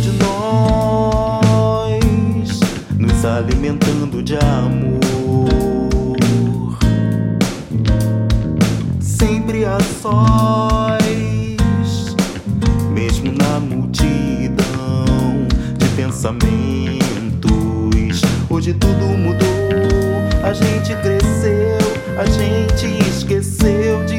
De nós nos alimentando de amor, sempre a sós, mesmo na multidão de pensamentos. Hoje tudo mudou, a gente cresceu, a gente esqueceu de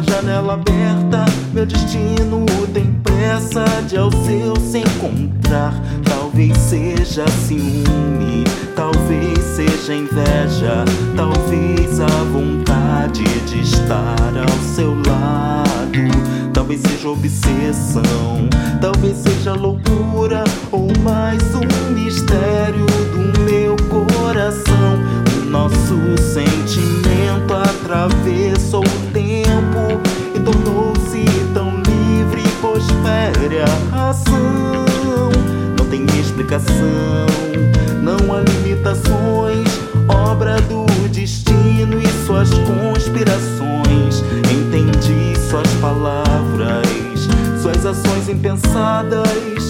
janela aberta. Meu destino tem pressa de ao seu se encontrar. Talvez seja ciúme, talvez seja inveja, talvez a vontade de estar ao seu lado. Talvez seja obsessão, talvez seja loucura ou mais um mistério do meu coração. O nosso sentimento atravessou não há limitações, obra do destino e suas conspirações. Entendi suas palavras, suas ações impensadas.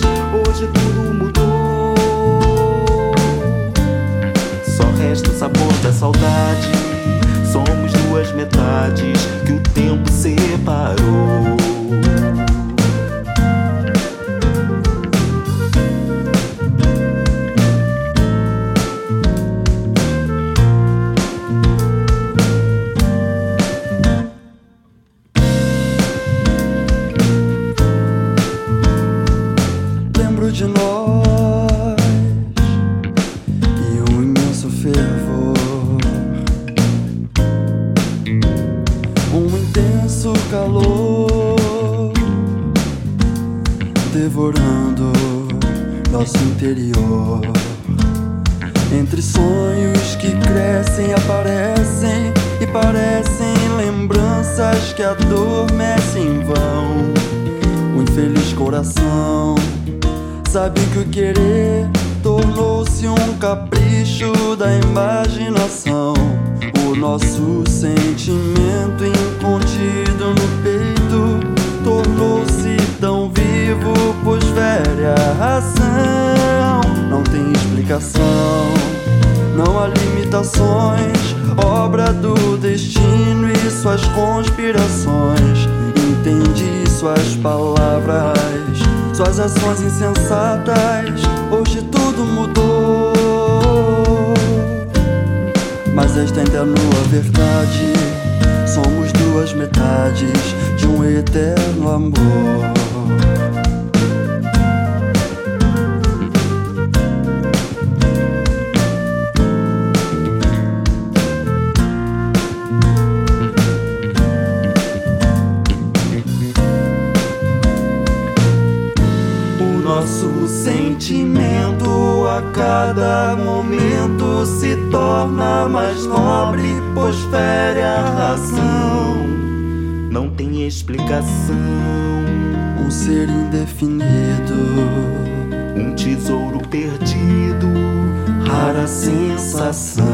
Calor devorando nosso interior. Entre sonhos que crescem, aparecem e parecem lembranças que adormecem em vão. O infeliz coração sabe que o querer tornou-se um capricho da imaginação. O nosso sentimento explicação. Não há limitações, obra do destino e suas conspirações. Entendi suas palavras, suas ações insensatas. Hoje tudo mudou. Mas esta ainda é nua verdade. Somos duas metades de um eterno amor. Sentimento a cada momento se torna mais nobre, pois fere a razão. Não tem explicação, Um ser indefinido. um tesouro perdido, rara sensação.